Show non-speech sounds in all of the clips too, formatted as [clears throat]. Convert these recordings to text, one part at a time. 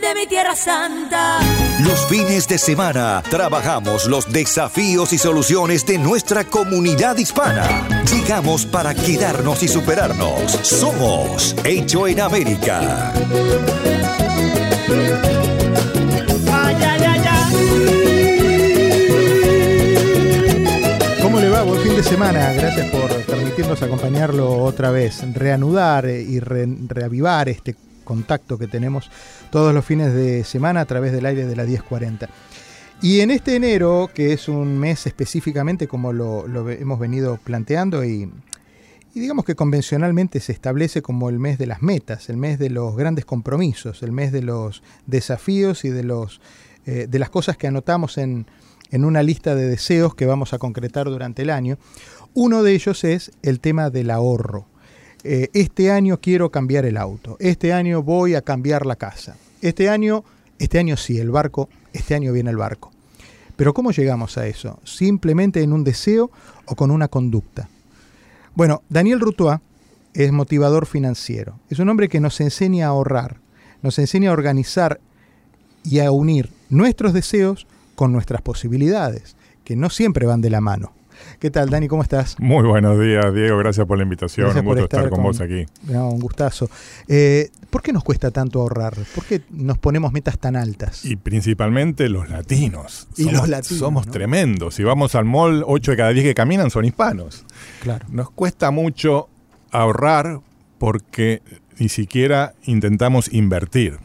de mi tierra santa. Los fines de semana trabajamos los desafíos y soluciones de nuestra comunidad hispana. Llegamos para quedarnos y superarnos. Somos Hecho en América. ¿Cómo le va? Buen fin de semana. Gracias por permitirnos acompañarlo otra vez, reanudar y reavivar este contacto que tenemos todos los fines de semana a través del aire de la 1040. Y en este enero, que es un mes específicamente como lo, hemos venido planteando y, digamos que convencionalmente se establece como el mes de las metas, el mes de los grandes compromisos, el mes de los desafíos y de, los, eh, de las cosas que anotamos en, en una lista de deseos que vamos a concretar durante el año. Uno de ellos es el tema del ahorro. Eh, este año quiero cambiar el auto, este año voy a cambiar la casa, este año, este año sí, el barco, este año viene el barco. Pero ¿cómo llegamos a eso? ¿Simplemente en un deseo o con una conducta? Bueno, Daniel Rutois es motivador financiero. Es un hombre que nos enseña a ahorrar, nos enseña a organizar y a unir nuestros deseos con nuestras posibilidades, que no siempre van de la mano. ¿Qué tal, Dani? ¿Cómo estás? Muy buenos días, Diego. Gracias por la invitación. un gusto estar, con, vos aquí. un gustazo. Eh, ¿Por qué nos cuesta tanto ahorrar? ¿Por qué nos ponemos metas tan altas? Y principalmente los latinos. Y somos, los latinos. Somos tremendos. Si vamos al mall, 8 de cada 10 que caminan son hispanos. Claro. Nos cuesta mucho ahorrar porque ni siquiera intentamos invertir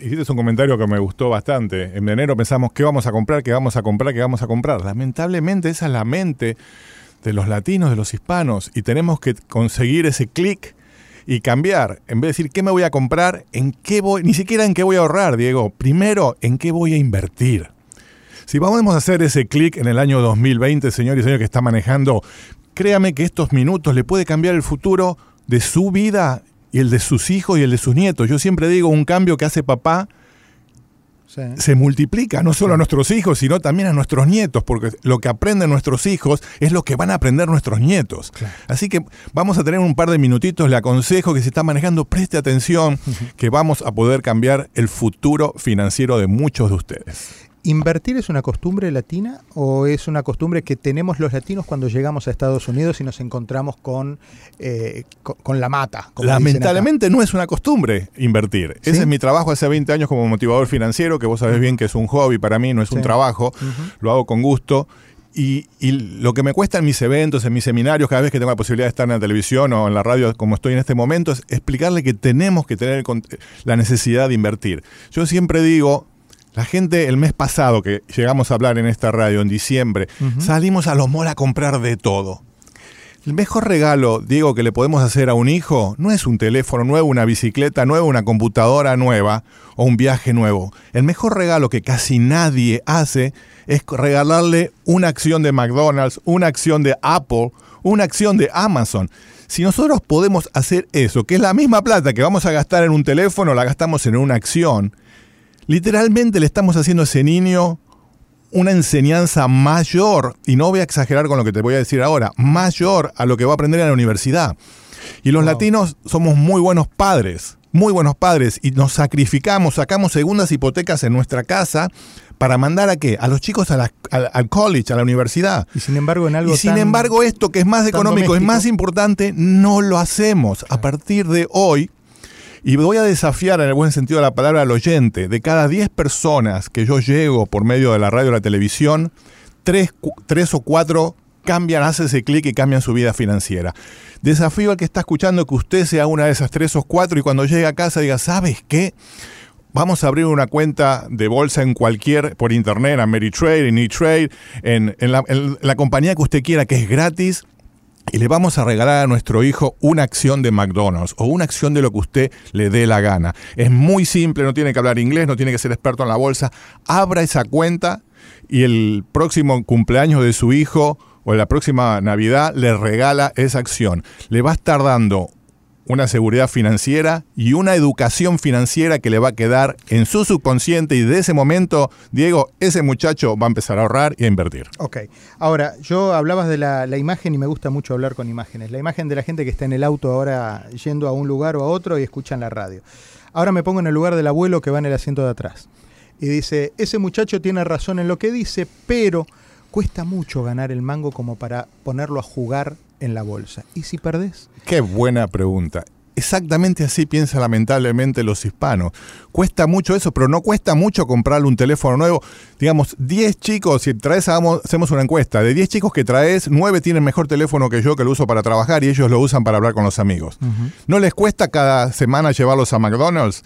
hiciste un comentario que me gustó bastante. En enero pensamos qué vamos a comprar, qué vamos a comprar, qué vamos a comprar. Lamentablemente esa es la mente de los latinos, de los hispanos, y tenemos que conseguir ese clic y cambiar. En vez de decir qué me voy a comprar, en qué voy, ni siquiera en qué voy a ahorrar, Diego. Primero, en qué voy a invertir. Si vamos a hacer ese clic en el año 2020, señor y señor que está manejando, créame que estos minutos le puede cambiar el futuro de su vida y el de sus hijos y el de sus nietos. Yo siempre digo, un cambio que hace papá se multiplica no solo a nuestros hijos, sino también a nuestros nietos, porque lo que aprenden nuestros hijos es lo que van a aprender nuestros nietos. Así que vamos a tener un par de minutitos, le aconsejo que se está manejando, preste atención, que vamos a poder cambiar el futuro financiero de muchos de ustedes. ¿Invertir es una costumbre latina o es una costumbre que tenemos los latinos cuando llegamos a Estados Unidos y nos encontramos con, eh, con, la mata? Lamentablemente no es una costumbre invertir. Ese es mi trabajo hace 20 años como motivador financiero, que vos sabés bien que es un hobby para mí, no es un trabajo, lo hago con gusto. Y, lo que me cuesta en mis eventos, en mis seminarios, cada vez que tengo la posibilidad de estar en la televisión o en la radio como estoy en este momento, es explicarle que tenemos que tener la necesidad de invertir. Yo siempre digo, la gente el mes pasado que llegamos a hablar en esta radio en diciembre, salimos a los malls a comprar de todo. El mejor regalo, Diego, que le podemos hacer a un hijo no es un teléfono nuevo, una bicicleta nueva, una computadora nueva o un viaje nuevo. El mejor regalo que casi nadie hace es regalarle una acción de McDonald's, una acción de Apple, una acción de Amazon. Si nosotros podemos hacer eso, que es la misma plata que vamos a gastar en un teléfono, la gastamos en una acción, literalmente le estamos haciendo a ese niño una enseñanza mayor, y no voy a exagerar con lo que te voy a decir ahora, mayor a lo que va a aprender en la universidad. Y los latinos somos muy buenos padres, muy buenos padres, y nos sacrificamos, sacamos segundas hipotecas en nuestra casa para mandar a qué? A los chicos al, college, a la universidad. Y sin embargo, en algo. Y sin embargo, esto que es más económico, es más importante, no lo hacemos. A partir de hoy, y voy a desafiar en el buen sentido de la palabra al oyente. De cada 10 personas que yo llego por medio de la radio o la televisión, 3, o 4 cambian, hacen ese clic y cambian su vida financiera. Desafío al que está escuchando que usted sea una de esas 3 o 4 y cuando llegue a casa diga, ¿sabes qué? Vamos a abrir una cuenta de bolsa en cualquier, por internet, en Ameritrade, en E-Trade, en, en la compañía que usted quiera, que es gratis y le vamos a regalar a nuestro hijo una acción de McDonald's o una acción de lo que usted le dé la gana. Es muy simple, no tiene que hablar inglés, no tiene que ser experto en la bolsa. Abra esa cuenta y el próximo cumpleaños de su hijo o la próxima Navidad le regala esa acción. Le va a estar dando una seguridad financiera y una educación financiera que le va a quedar en su subconsciente y de ese momento, Diego, ese muchacho va a empezar a ahorrar y a invertir. Ok, ahora, yo hablabas de la, imagen y me gusta mucho hablar con imágenes. La imagen de la gente que está en el auto ahora yendo a un lugar o a otro y escuchan la radio. Ahora me pongo en el lugar del abuelo que va en el asiento de atrás. Y dice, ese muchacho tiene razón en lo que dice, pero cuesta mucho ganar el mango como para ponerlo a jugar en la bolsa. ¿Y si perdés? Qué buena pregunta. Exactamente así piensan lamentablemente los hispanos. Cuesta mucho eso, pero no cuesta mucho comprarle un teléfono nuevo. Digamos, 10 chicos, si traes, hacemos una encuesta, de 10 chicos que traes, 9 tienen mejor teléfono que yo, que lo uso para trabajar y ellos lo usan para hablar con los amigos. ¿No les cuesta cada semana llevarlos a McDonald's?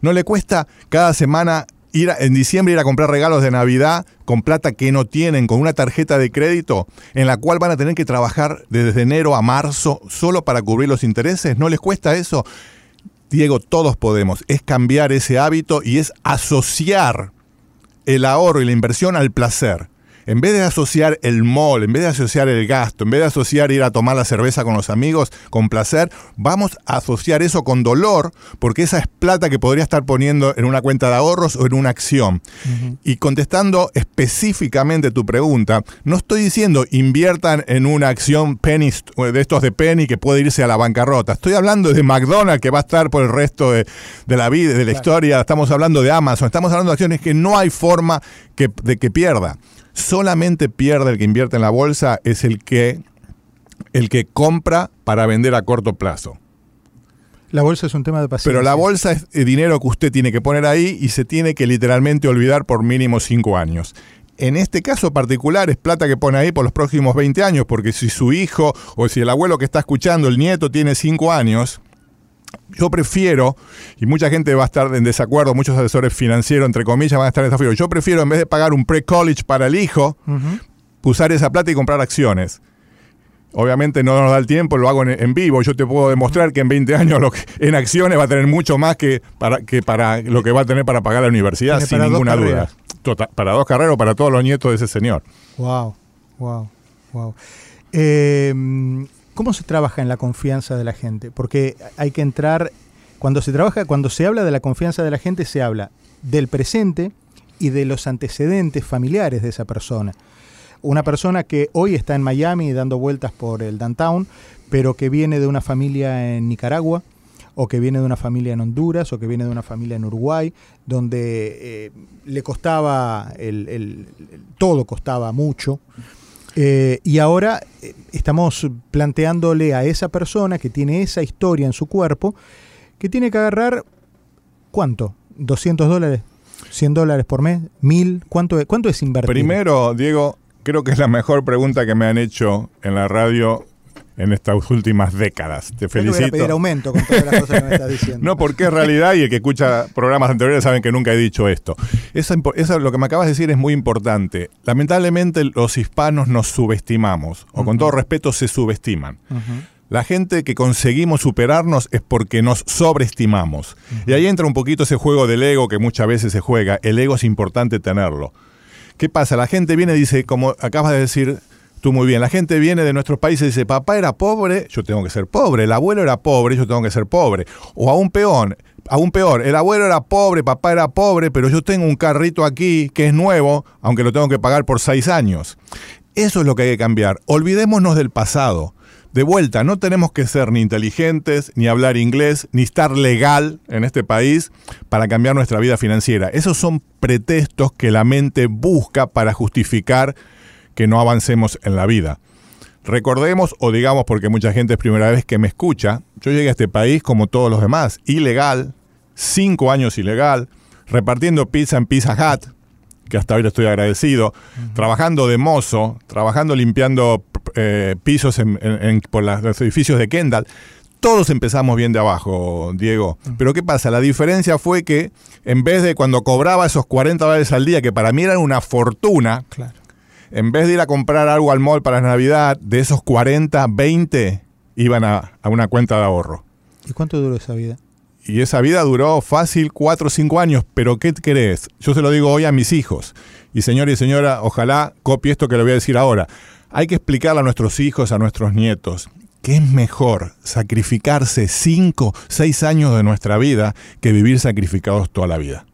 ¿No le cuesta cada semana ir en diciembre ir a comprar regalos de Navidad con plata que no tienen, con una tarjeta de crédito en la cual van a tener que trabajar desde enero a marzo solo para cubrir los intereses. ¿No les cuesta eso? Diego, todos podemos. Es cambiar ese hábito y es asociar el ahorro y la inversión al placer en vez de asociar el mall, en vez de asociar el gasto, en vez de asociar ir a tomar la cerveza con los amigos con placer, vamos a asociar eso con dolor, porque esa es plata que podría estar poniendo en una cuenta de ahorros o en una acción. Y contestando específicamente tu pregunta, no estoy diciendo inviertan en una acción penny, de estos de penny que puede irse a la bancarrota. Estoy hablando de McDonald's que va a estar por el resto de, la vida, de la historia. Estamos hablando de Amazon. Estamos hablando de acciones que no hay forma de que pierda solamente pierde el que invierte en la bolsa es el que, el que compra para vender a corto plazo. La bolsa es un tema de paciencia. Pero la bolsa es dinero que usted tiene que poner ahí y se tiene que literalmente olvidar por mínimo cinco años. En este caso particular es plata que pone ahí por los próximos 20 años, porque si su hijo o si el abuelo que está escuchando, el nieto, tiene cinco años, yo prefiero, y mucha gente va a estar en desacuerdo, muchos asesores financieros, entre comillas, van a estar en desafío. Yo prefiero, en vez de pagar un pre-college para el hijo, usar esa plata y comprar acciones. Obviamente no nos da el tiempo, lo hago en, vivo. Yo te puedo demostrar que en 20 años lo en acciones va a tener mucho más que para, que para lo que va a tener para pagar la universidad, sin ninguna duda. Tota, para dos carreras o para todos los nietos de ese señor. Wow, wow, wow. Eh, ¿Cómo se trabaja en la confianza de la gente? Porque hay que entrar, cuando se trabaja, cuando se habla de la confianza de la gente, se habla del presente y de los antecedentes familiares de esa persona. Una persona que hoy está en Miami dando vueltas por el downtown, pero que viene de una familia en Nicaragua, o que viene de una familia en Honduras, o que viene de una familia en Uruguay, donde eh, le costaba, el, todo costaba mucho. Eh, y ahora eh, estamos planteándole a esa persona que tiene esa historia en su cuerpo, que tiene que agarrar, ¿cuánto? ¿200 dólares? ¿100 dólares por mes? ¿1000? ¿Cuánto, ¿Cuánto es invertir? Primero, Diego, creo que es la mejor pregunta que me han hecho en la radio en estas últimas décadas. Te felicito. Voy a pedir aumento con todas las cosas que me estás [laughs] diciendo. no, porque es realidad y el que escucha programas anteriores saben que nunca he dicho esto. Eso, eso, lo que me acabas de decir es muy importante. Lamentablemente los hispanos nos subestimamos, o con todo respeto se subestiman. La gente que conseguimos superarnos es porque nos sobreestimamos. Y ahí entra un poquito ese juego del ego que muchas veces se juega. El ego es importante tenerlo. ¿Qué pasa? La gente viene y dice, como acabas de decir, Tú muy bien, la gente viene de nuestros países y dice, papá era pobre, yo tengo que ser pobre, el abuelo era pobre, yo tengo que ser pobre. O aún peor, aún peor, el abuelo era pobre, papá era pobre, pero yo tengo un carrito aquí que es nuevo, aunque lo tengo que pagar por seis años. Eso es lo que hay que cambiar. Olvidémonos del pasado. De vuelta, no tenemos que ser ni inteligentes, ni hablar inglés, ni estar legal en este país para cambiar nuestra vida financiera. Esos son pretextos que la mente busca para justificar que no avancemos en la vida. Recordemos, o digamos porque mucha gente es primera vez que me escucha, yo llegué a este país como todos los demás, ilegal, cinco años ilegal, repartiendo pizza en Pizza Hut, que hasta le estoy agradecido, trabajando de mozo, trabajando limpiando eh, pisos por los edificios de Kendall. Todos empezamos bien de abajo, Diego. Pero ¿qué pasa? La diferencia fue que en vez de cuando cobraba esos 40 dólares al día, que para mí eran una fortuna, claro en vez de ir a comprar algo al mall para Navidad, de esos 40, 20 iban a, a una cuenta de ahorro. ¿Y cuánto duró esa vida? Y esa vida duró fácil 4 o 5 años, pero ¿qué crees? Yo se lo digo hoy a mis hijos. Y señor y señora, ojalá copie esto que le voy a decir ahora. Hay que explicarle a nuestros hijos, a nuestros nietos, que es mejor sacrificarse 5, 6 años de nuestra vida que vivir sacrificados toda la vida.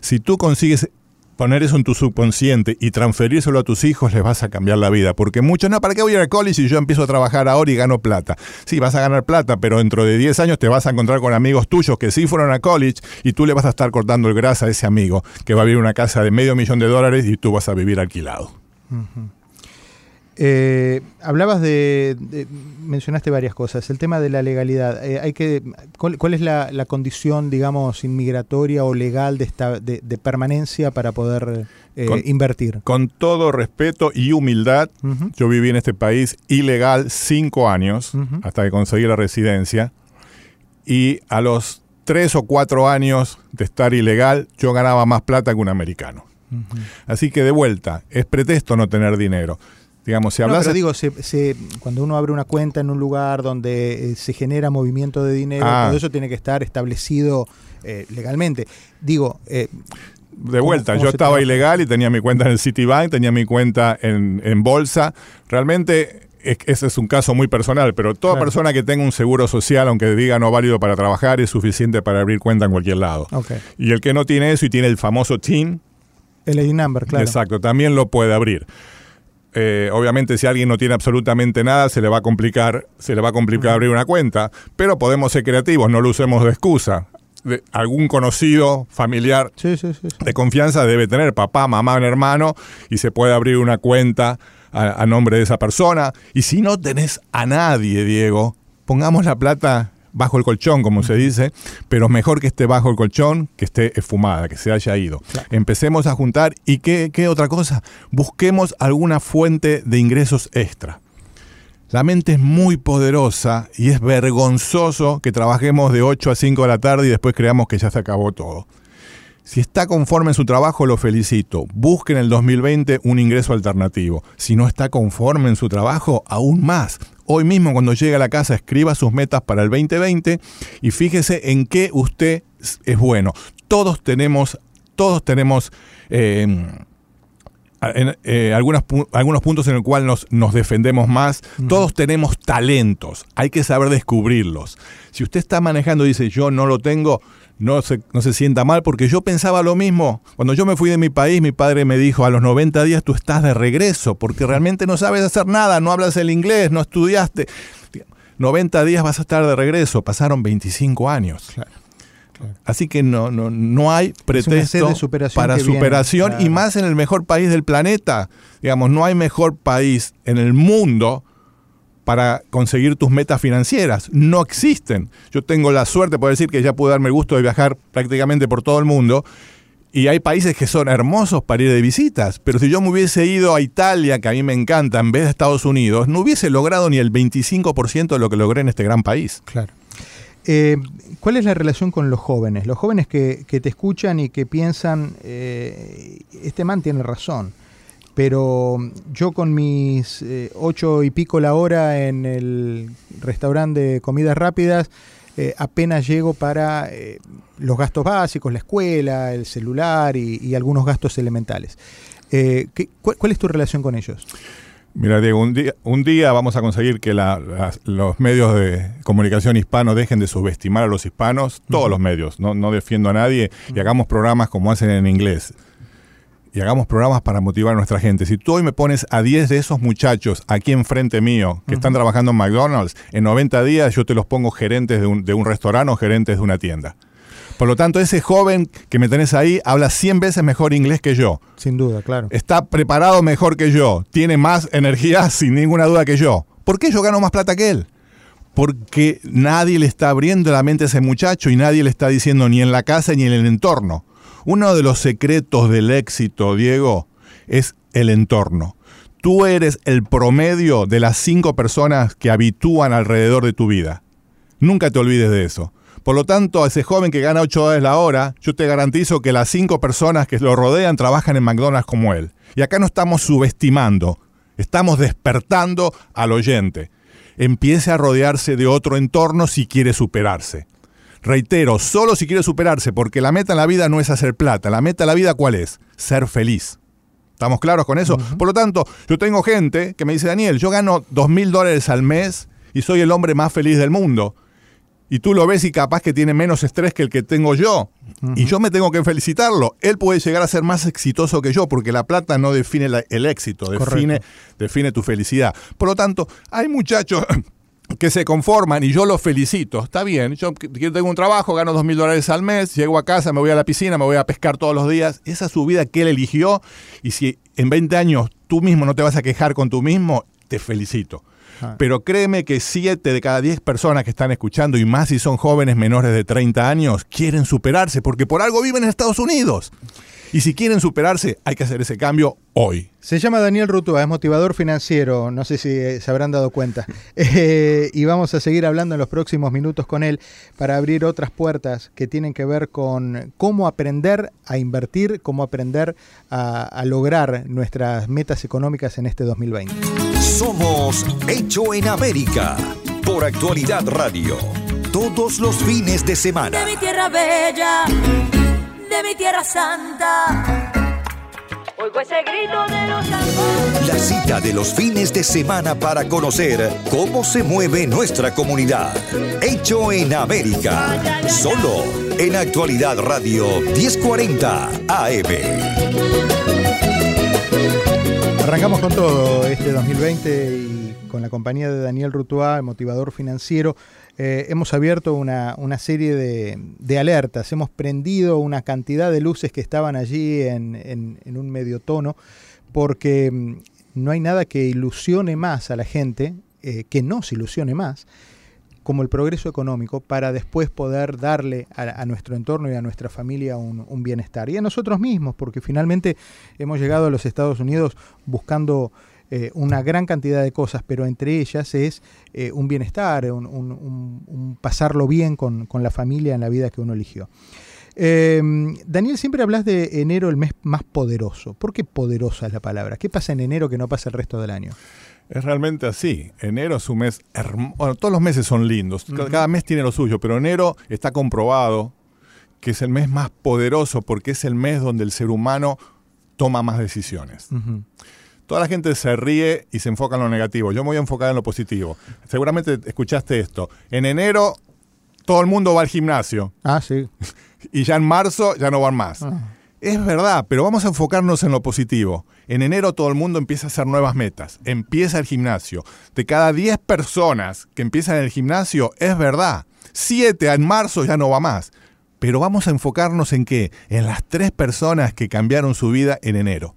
Si tú consigues poner eso en tu subconsciente y transferírselo a tus hijos, les vas a cambiar la vida. Porque muchos, no, ¿para qué voy a ir al college si yo empiezo a trabajar ahora y gano plata? Sí, vas a ganar plata, pero dentro de 10 años te vas a encontrar con amigos tuyos que sí fueron a college y tú le vas a estar cortando el grasa a ese amigo que va a vivir una casa de medio millón de dólares y tú vas a vivir alquilado. Eh, hablabas de, mencionaste varias cosas. El tema de la legalidad. Eh, hay que, ¿cuál, es la, condición, digamos, inmigratoria o legal de, esta, de, permanencia para poder eh, invertir? Con todo respeto y humildad, yo viví en este país ilegal cinco años hasta que conseguí la residencia y a los tres o cuatro años de estar ilegal, yo ganaba más plata que un americano. Así que de vuelta, es pretexto no tener dinero. Digamos, si hablas. pero digo, cuando uno abre una cuenta en un lugar donde eh, se genera movimiento de dinero, ah. todo eso tiene que estar establecido eh, legalmente. Digo. Eh, de vuelta, yo estaba ilegal y tenía mi cuenta en el Citibank, tenía mi cuenta en, bolsa. Realmente ese es un caso muy personal, pero toda persona que tenga un seguro social, aunque diga no válido para trabajar, es suficiente para abrir cuenta en cualquier lado. Y el que no tiene eso y tiene el famoso TIN. El ID number, claro. Exacto, también lo puede abrir. Eh, obviamente si alguien no tiene absolutamente nada se le va a complicar, se le va a complicar abrir una cuenta, pero podemos ser creativos, no lo usemos de excusa. De, algún conocido, familiar de confianza debe tener, papá, mamá, un hermano, y se puede abrir una cuenta a nombre de esa persona. Y si no tenés a nadie, Diego, pongamos la plata bajo el colchón, como se dice, pero mejor que esté bajo el colchón que esté esfumada, que se haya ido. Empecemos a juntar y ¿qué, ¿qué otra cosa? Busquemos alguna fuente de ingresos extra. La mente es muy poderosa y es vergonzoso que trabajemos de 8 a 5 de la tarde y después creamos que ya se acabó todo. Si está conforme en su trabajo, lo felicito. Busque en el 2020 un ingreso alternativo. Si no está conforme en su trabajo, aún más. Hoy mismo cuando llegue a la casa escriba sus metas para el 2020 y fíjese en qué usted es bueno. Todos tenemos, todos tenemos eh, eh, algunos, algunos puntos en los cuales nos, nos defendemos más. Todos tenemos talentos, hay que saber descubrirlos. Si usted está manejando y dice yo no lo tengo, no se, no se sienta mal, porque yo pensaba lo mismo. Cuando yo me fui de mi país, mi padre me dijo, a los 90 días tú estás de regreso, porque realmente no sabes hacer nada, no hablas el inglés, no estudiaste. 90 días vas a estar de regreso, pasaron 25 años. Así que no, no, no hay pretexto para superación y más en el mejor país del planeta. Digamos, no hay mejor país en el mundo para conseguir tus metas financieras. No existen. Yo tengo la suerte, de decir, que ya pude darme el gusto de viajar prácticamente por todo el mundo. Y hay países que son hermosos para ir de visitas, pero si yo me hubiese ido a Italia, que a mí me encanta, en vez de Estados Unidos, no hubiese logrado ni el 25% de lo que logré en este gran país. Claro. Eh, ¿Cuál es la relación con los jóvenes? Los jóvenes que, te escuchan y que piensan, eh, este man tiene razón pero yo con mis eh, ocho y pico la hora en el restaurante de comidas rápidas, eh, apenas llego para eh, los gastos básicos, la escuela, el celular y, algunos gastos elementales. cuál, es tu relación con ellos? Mira, Diego, un día, un día vamos a conseguir que los medios de comunicación hispanos dejen de subestimar a los hispanos, todos los medios, no, no defiendo a nadie, y hagamos programas como hacen en inglés y hagamos programas para motivar a nuestra gente. Si tú hoy me pones a 10 de esos muchachos aquí enfrente mío que están trabajando en McDonald's, en 90 días yo te los pongo gerentes de un, de un restaurante o gerentes de una tienda. Por lo tanto, ese joven que me tenés ahí habla 100 veces mejor inglés que yo. Sin duda, claro. Está preparado mejor que yo. Tiene más energía, [laughs] sin ninguna duda, que yo. ¿Por qué yo gano más plata que él? Porque nadie le está abriendo la mente a ese muchacho y nadie le está diciendo ni en la casa ni en el entorno. Uno de los secretos del éxito, Diego, es el entorno. Tú eres el promedio de las cinco personas que habitúan alrededor de tu vida. Nunca te olvides de eso. Por lo tanto, a ese joven que gana 8 dólares la hora, yo te garantizo que las 5 personas que lo rodean trabajan en McDonald's como él. Y acá no estamos subestimando, estamos despertando al oyente. Empiece a rodearse de otro entorno si quiere superarse. Reitero, solo si quiere superarse, porque la meta en la vida no es hacer plata. La meta en la vida, ¿cuál es? Ser feliz. ¿Estamos claros con eso? Por lo tanto, yo tengo gente que me dice, Daniel, yo gano dos mil dólares al mes y soy el hombre más feliz del mundo. Y tú lo ves y capaz que tiene menos estrés que el que tengo yo. Y yo me tengo que felicitarlo. Él puede llegar a ser más exitoso que yo porque la plata no define el éxito, define, define tu felicidad. Por lo tanto, hay muchachos [clears throat] que se conforman y yo los felicito. Está bien, yo tengo un trabajo, gano dos mil dólares al mes, llego a casa, me voy a la piscina, me voy a pescar todos los días. Esa es su vida que él eligió y si en 20 años tú mismo no te vas a quejar con tú mismo, te felicito. Ah. Pero créeme que 7 de cada 10 personas que están escuchando, y más si son jóvenes menores de 30 años, quieren superarse porque por algo viven en Estados Unidos. Y si quieren superarse, hay que hacer ese cambio hoy. Se llama Daniel Rutúa, es motivador financiero, no sé si eh, se habrán dado cuenta. [laughs] Eh, y vamos a seguir hablando en los próximos minutos con él para abrir otras puertas que tienen que ver con cómo aprender a invertir, cómo aprender a, lograr nuestras metas económicas en este 2020. Somos Hecho en América por Actualidad Radio. Todos los fines de semana. De mi tierra bella de mi tierra santa. Oigo ese grito de los tambores. La cita de los fines de semana para conocer cómo se mueve nuestra comunidad. Hecho en América. Solo en Actualidad Radio 1040 AM. Arrancamos con todo este 2020 y con la compañía de Daniel Rutuá, el motivador financiero. Eh, hemos abierto una, serie de, alertas, hemos prendido una cantidad de luces que estaban allí en, un medio tono, porque mm, no hay nada que ilusione más a la gente, eh, que nos ilusione más, como el progreso económico para después poder darle a, nuestro entorno y a nuestra familia un, bienestar. Y a nosotros mismos, porque finalmente hemos llegado a los Estados Unidos buscando eh, una gran cantidad de cosas, pero entre ellas es eh, un bienestar, un, pasarlo bien con, la familia en la vida que uno eligió. Em, Daniel, siempre hablas de enero el mes más poderoso. ¿Por qué poderosa es la palabra? ¿Qué pasa en enero que no pasa el resto del año? Es realmente así. Enero es un mes hermoso. Bueno, todos los meses son lindos. Cada mes tiene lo suyo, pero enero está comprobado que es el mes más poderoso porque es el mes donde el ser humano toma más decisiones. Toda la gente se ríe y se enfoca en lo negativo. Yo me voy a enfocar en lo positivo. Seguramente escuchaste esto. En enero todo el mundo va al gimnasio. Ah, sí. [laughs] Y ya en marzo ya no van más. Ah. Es verdad, pero vamos a enfocarnos en lo positivo. En enero todo el mundo empieza a hacer nuevas metas. Empieza el gimnasio. De cada 10 personas que empiezan el gimnasio, es verdad. 7 en marzo ya no va más. Pero vamos a enfocarnos en qué? En las tres personas que cambiaron su vida en enero.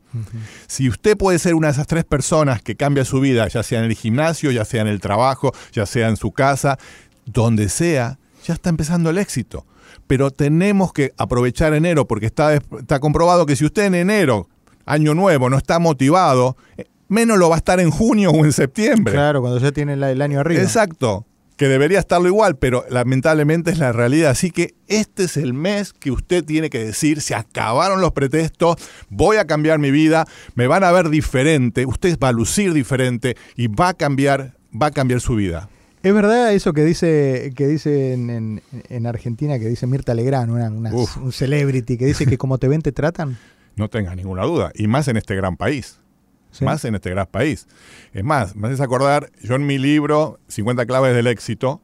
Si usted puede ser una de esas tres personas que cambia su vida, ya sea en el gimnasio, ya sea en el trabajo, ya sea en su casa, donde sea, ya está empezando el éxito. Pero tenemos que aprovechar enero porque está, está comprobado que si usted en enero, año nuevo, no está motivado, eh, menos lo va a estar en junio o en septiembre. Claro, cuando ya tiene el año arriba. Exacto que debería estarlo igual, pero lamentablemente es la realidad. Así que este es el mes que usted tiene que decir, se acabaron los pretextos, voy a cambiar mi vida, me van a ver diferente, usted va a lucir diferente y va a cambiar, va a cambiar su vida. Es verdad eso que dice que dice en, Argentina, que dice Mirta Legrand, un celebrity, que dice que como te ven te tratan. No tengas ninguna duda, y más en este gran país más en este gran país. Es más, me haces acordar, yo en mi libro, 50 claves del éxito,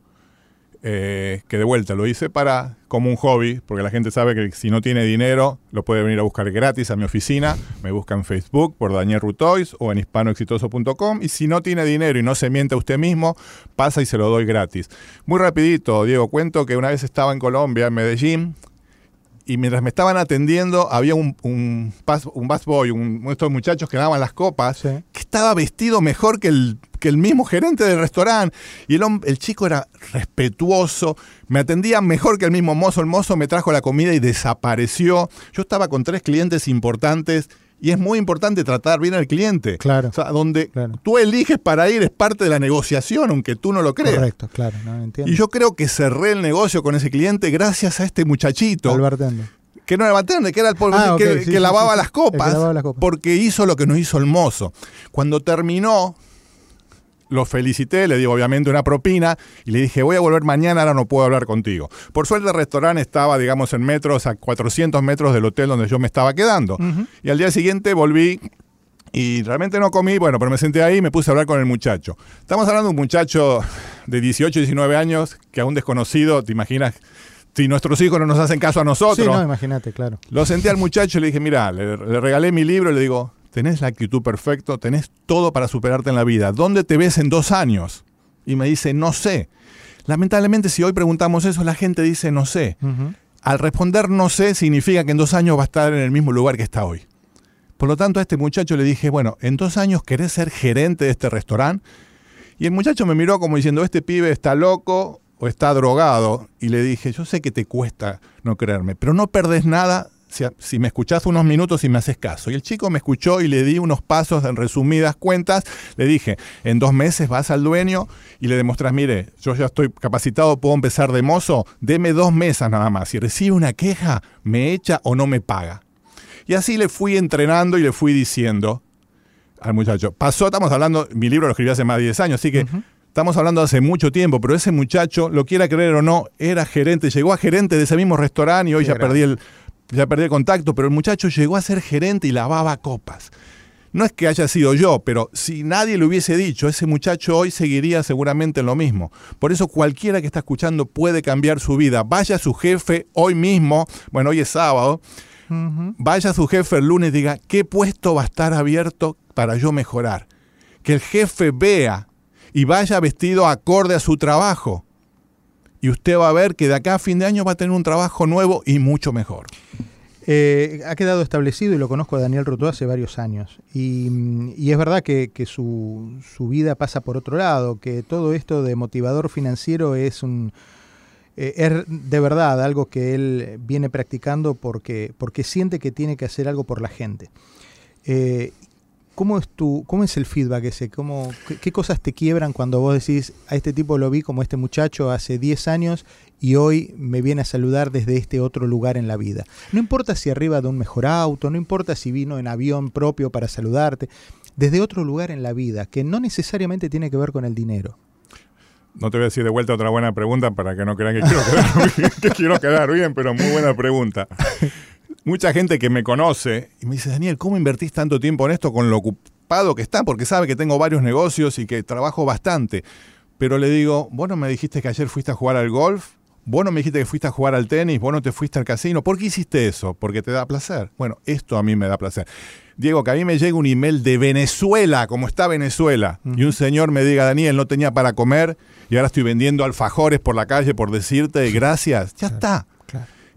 eh, que de vuelta lo hice para como un hobby, porque la gente sabe que si no tiene dinero, lo puede venir a buscar gratis a mi oficina. Me busca en Facebook por Daniel Rutois o en hispanoexitoso.com. Y si no tiene dinero y no se miente a usted mismo, pasa y se lo doy gratis. Muy rapidito, Diego, cuento que una vez estaba en Colombia, en Medellín, y mientras me estaban atendiendo había un, un, un busboy, un, uno de estos muchachos que daban las copas, que estaba vestido mejor que el, que el mismo gerente del restaurante. Y el, el chico era respetuoso, me atendía mejor que el mismo mozo. El mozo me trajo la comida y desapareció. Yo estaba con tres clientes importantes Y es muy importante tratar bien al cliente. Claro. O sea, donde tú eliges para ir es parte de la negociación, aunque tú no lo creas. Correcto, claro. No, entiendo. Y yo creo que cerré el negocio con ese cliente gracias a este muchachito. Al bartender. Que no era el bartender, que era el ah, que, lavaba las copas, Porque hizo lo que nos hizo el mozo. Cuando terminó, lo felicité, le di obviamente una propina y le dije, voy a volver mañana, ahora no puedo hablar contigo. Por suerte el restaurante estaba, digamos, en metros, a 400 metros del hotel donde yo me estaba quedando. Y al día siguiente volví y realmente no comí, bueno, pero me senté ahí y me puse a hablar con el muchacho. Estamos hablando de un muchacho de 18, 19 años, que a un desconocido, ¿te imaginas? Si nuestros hijos no nos hacen caso a nosotros. Sí, no, imagínate, claro. Lo senté al muchacho y le dije, mira, le, le regalé mi libro y le digo, tenés la actitud perfecta, tenés todo para superarte en la vida. ¿Dónde te ves en dos años? Y me dice, no sé. Lamentablemente, si hoy preguntamos eso, la gente dice, no sé. Al responder no sé, significa que en dos años va a estar en el mismo lugar que está hoy. Por lo tanto, a este muchacho le dije, bueno, en dos años querés ser gerente de este restaurante. Y el muchacho me miró como diciendo, este pibe está loco o está drogado. Y le dije, yo sé que te cuesta no creerme, pero no perdés nada si, me escuchás unos minutos y me haces caso. Y el chico me escuchó y le di unos pasos en resumidas cuentas. Le dije, en dos meses vas al dueño y le demostrás, mire, yo ya estoy capacitado, puedo empezar de mozo, deme dos mesas nada más. Si recibe una queja, me echa o no me paga. Y así le fui entrenando y le fui diciendo al muchacho. Pasó, estamos hablando, mi libro lo escribí hace más de 10 años, así que... Estamos hablando hace mucho tiempo, pero ese muchacho, lo quiera creer o no, era gerente, llegó a gerente de ese mismo restaurante y hoy ya perdí el, ya perdí el contacto, pero el muchacho llegó a ser gerente y lavaba copas. No es que haya sido yo, pero si nadie le hubiese dicho, ese muchacho hoy seguiría seguramente en lo mismo. Por eso cualquiera que está escuchando puede cambiar su vida. Vaya a su jefe hoy mismo, bueno, hoy es sábado, vaya a su jefe el lunes y diga, ¿qué puesto va a estar abierto para yo mejorar? Que el jefe vea y vaya vestido acorde a su trabajo y usted va a ver que de acá a fin de año va a tener un trabajo nuevo y mucho mejor. Eh, ha quedado establecido y lo conozco a Daniel Ruto hace varios años. Y, es verdad que, su, vida pasa por otro lado, que todo esto de motivador financiero es un eh, es de verdad algo que él viene practicando porque, porque siente que tiene que hacer algo por la gente. Eh, ¿Cómo es, tu, ¿Cómo es el feedback ese? ¿Cómo, qué, cosas te quiebran cuando vos decís, a este tipo lo vi como este muchacho hace 10 años y hoy me viene a saludar desde este otro lugar en la vida? No importa si arriba de un mejor auto, no importa si vino en avión propio para saludarte, desde otro lugar en la vida, que no necesariamente tiene que ver con el dinero. No te voy a decir de vuelta otra buena pregunta para que no crean que quiero quedar, [laughs] que quiero quedar bien, pero muy buena pregunta mucha gente que me conoce y me dice, Daniel, ¿cómo invertís tanto tiempo en esto con lo ocupado que está? Porque sabe que tengo varios negocios y que trabajo bastante. Pero le digo, vos no me dijiste que ayer fuiste a jugar al golf, vos no me dijiste que fuiste a jugar al tenis, vos no te fuiste al casino. ¿Por qué hiciste eso? Porque te da placer. Bueno, esto a mí me da placer. Diego, que a mí me llega un email de Venezuela, como está Venezuela, y un señor me diga, Daniel, no tenía para comer y ahora estoy vendiendo alfajores por la calle por decirte gracias. Ya está.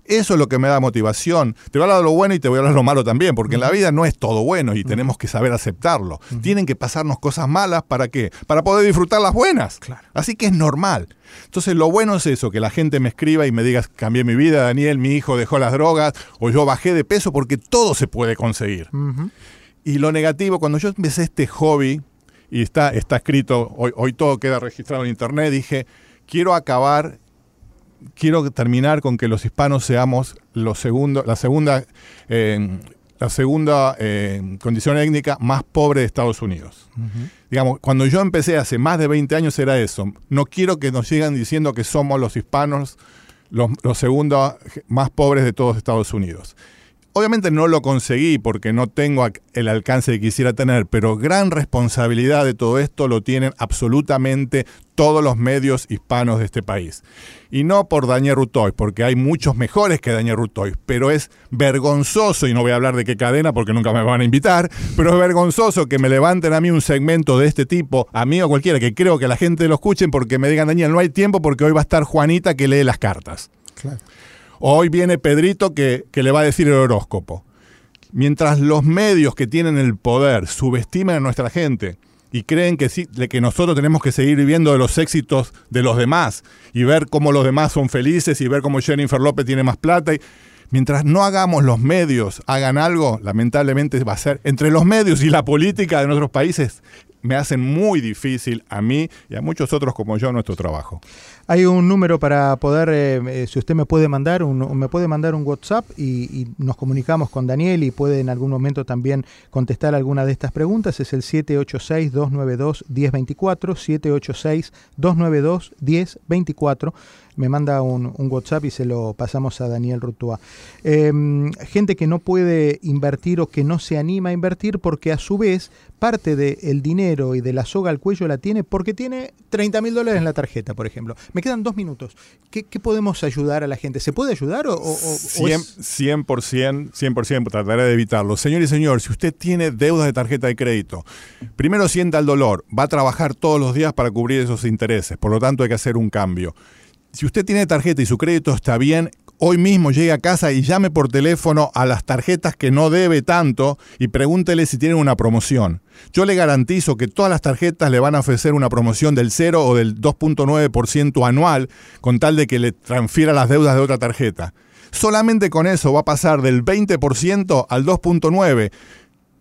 Eso es lo que me da motivación. Te voy a hablar de lo bueno y te voy a hablar de lo malo también, porque en la vida no es todo bueno y tenemos que saber aceptarlo. Tienen que pasarnos cosas malas para qué? Para poder disfrutar las buenas. Así que es normal. Entonces lo bueno es eso, que la gente me escriba y me diga, cambié mi vida, Daniel, mi hijo dejó las drogas o yo bajé de peso, porque todo se puede conseguir. Y lo negativo, cuando yo empecé este hobby, y está, está escrito, hoy, hoy todo queda registrado en internet, dije, quiero acabar quiero terminar con que los hispanos seamos los segundo, la segunda, eh, la segunda eh, condición étnica más pobre de Estados Unidos. Digamos, cuando yo empecé hace más de 20 años era eso. No quiero que nos sigan diciendo que somos los hispanos los, los segundos más pobres de todos Estados Unidos. Obviamente no lo conseguí porque no tengo el alcance que quisiera tener, pero gran responsabilidad de todo esto lo tienen absolutamente todos los medios hispanos de este país. Y no por Daniel Rutoy, porque hay muchos mejores que Daniel Rutoy, pero es vergonzoso, y no voy a hablar de qué cadena porque nunca me van a invitar, pero es vergonzoso que me levanten a mí un segmento de este tipo, a mí o cualquiera, que creo que la gente lo escuchen porque me digan, Daniel, no hay tiempo porque hoy va a estar Juanita que lee las cartas. Claro. Hoy viene Pedrito que, le va a decir el horóscopo. Mientras los medios que tienen el poder subestiman a nuestra gente y creen que, sí, que nosotros tenemos que seguir viviendo de los éxitos de los demás y ver cómo los demás son felices y ver cómo Jennifer López tiene más plata. Y, mientras no hagamos los medios, hagan algo, lamentablemente va a ser entre los medios y la política de nuestros países me hacen muy difícil a mí y a muchos otros como yo nuestro trabajo. Hay un número para poder, eh, eh, si usted me puede mandar un, me puede mandar un WhatsApp y, nos comunicamos con Daniel y puede en algún momento también contestar alguna de estas preguntas. Es el 786-292-1024, 786-292-1024 me manda un, WhatsApp y se lo pasamos a Daniel Rutua. Em, gente que no puede invertir o que no se anima a invertir porque a su vez parte del dinero y de la soga al cuello la tiene porque tiene 30 mil dólares en la tarjeta, por ejemplo. Me quedan dos minutos. ¿Qué, podemos ayudar a la gente? ¿Se puede ayudar o, o, 100%, 100%, trataré de evitarlo. Señor y señor, si usted tiene deudas de tarjeta de crédito, primero sienta el dolor, va a trabajar todos los días para cubrir esos intereses, por lo tanto hay que hacer un cambio. Si usted tiene tarjeta y su crédito está bien, hoy mismo llegue a casa y llame por teléfono a las tarjetas que no debe tanto y pregúntele si tienen una promoción. Yo le garantizo que todas las tarjetas le van a ofrecer una promoción del 0 o del 2.9% anual con tal de que le transfiera las deudas de otra tarjeta. Solamente con eso va a pasar del 20% al 2.9%.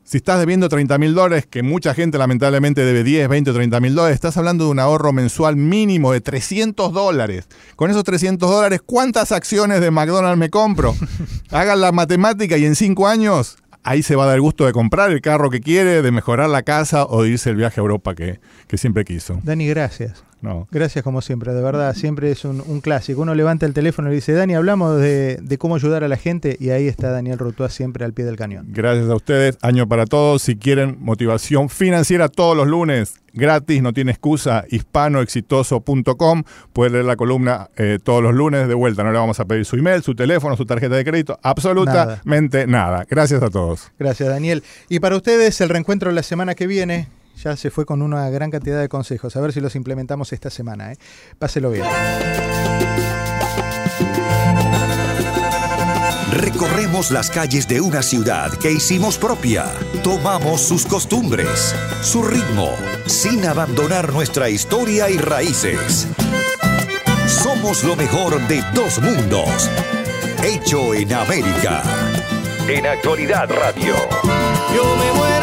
Si estás debiendo 30 mil dólares, que mucha gente lamentablemente debe 10, 20 o 30 mil dólares, estás hablando de un ahorro mensual mínimo de 300 dólares. Con esos 300 dólares, ¿cuántas acciones de McDonald's me compro? [laughs] Hagan la matemática y en 5 años ahí se va a dar el gusto de comprar el carro que quiere, de mejorar la casa o de irse el viaje a Europa que, que siempre quiso. Dani, gracias. Gracias como siempre, de verdad, siempre es un, clásico. Uno levanta el teléfono y dice, Dani, hablamos de, cómo ayudar a la gente y ahí está Daniel Rotúa siempre al pie del cañón. Gracias a ustedes, año para todos. Si quieren motivación financiera todos los lunes, gratis, no tiene excusa, hispanoexitoso.com. Puede leer la columna eh, todos los lunes de vuelta. No le vamos a pedir su email, su teléfono, su tarjeta de crédito, absolutamente nada. Gracias a todos. Gracias, Daniel. Y para ustedes, el reencuentro la semana que viene ya se fue con una gran cantidad de consejos. A ver si los implementamos esta semana. ¿eh? Páselo bien. Recorremos las calles de una ciudad que hicimos propia. Tomamos sus costumbres, su ritmo, sin abandonar nuestra historia y raíces. Somos lo mejor de dos mundos. Hecho en América. En Actualidad Radio. Yo me